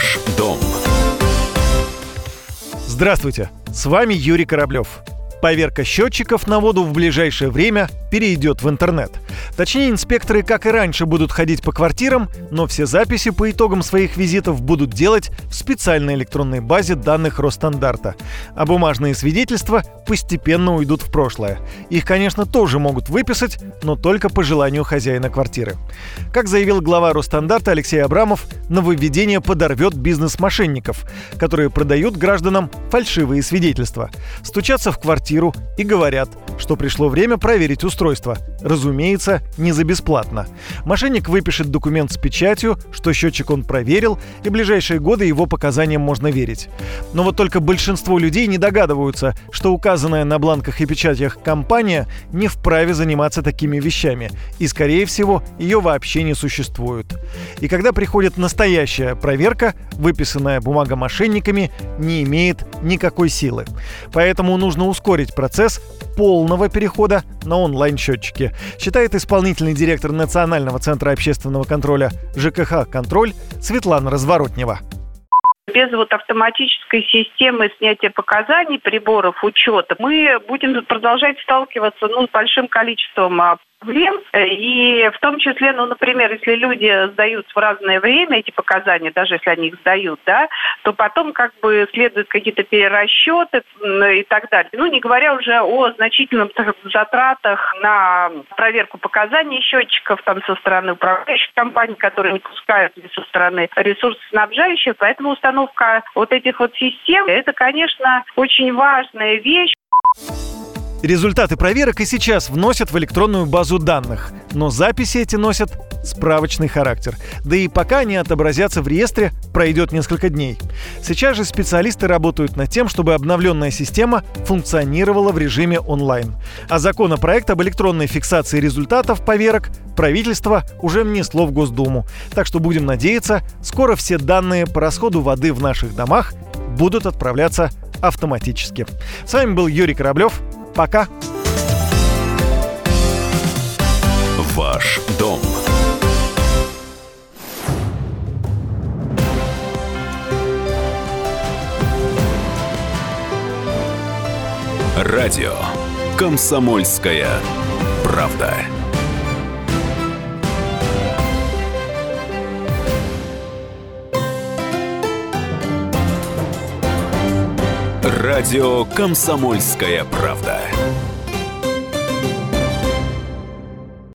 Ваш дом. Здравствуйте, с вами Юрий Кораблев. Поверка счетчиков на воду в ближайшее время перейдет в интернет. Точнее, инспекторы, как и раньше, будут ходить по квартирам, но все записи по итогам своих визитов будут делать в специальной электронной базе данных Росстандарта. А бумажные свидетельства постепенно уйдут в прошлое. Их, конечно, тоже могут выписать, но только по желанию хозяина квартиры. Как заявил глава Росстандарта Алексей Абрамов, нововведение подорвет бизнес мошенников, которые продают гражданам фальшивые свидетельства. Стучатся в квартиру и говорят, что пришло время проверить устройство. Разумеется, не за бесплатно. Мошенник выпишет документ с печатью, что счетчик он проверил, и ближайшие годы его показаниям можно верить. Но вот только большинство людей не догадываются, что указанная на бланках и печатях компания не вправе заниматься такими вещами, и, скорее всего, ее вообще не существует. И когда приходит настоящая проверка, выписанная бумага мошенниками не имеет никакой силы. Поэтому нужно ускорить процесс полного перехода на онлайн-счетчики, считает исполнительный директор Национального центра общественного контроля ЖКХ «Контроль» Светлана Разворотнева без вот автоматической системы снятия показаний приборов учета мы будем продолжать сталкиваться ну, с большим количеством проблем. И в том числе, ну, например, если люди сдают в разное время эти показания, даже если они их сдают, да, то потом как бы следуют какие-то перерасчеты и так далее. Ну, не говоря уже о значительных затратах на проверку показаний счетчиков там со стороны управляющих компаний, которые не пускают, или со стороны ресурсоснабжающих. Поэтому установка вот этих вот систем, это, конечно, очень важная вещь. Результаты проверок и сейчас вносят в электронную базу данных, но записи эти носят справочный характер. Да и пока они отобразятся в реестре, пройдет несколько дней. Сейчас же специалисты работают над тем, чтобы обновленная система функционировала в режиме онлайн. А законопроект об электронной фиксации результатов поверок правительство уже внесло в Госдуму. Так что будем надеяться, скоро все данные по расходу воды в наших домах будут отправляться автоматически. С вами был Юрий Кораблев. Пока. Ваш дом. Радио Комсомольская правда. Радио Комсомольская правда.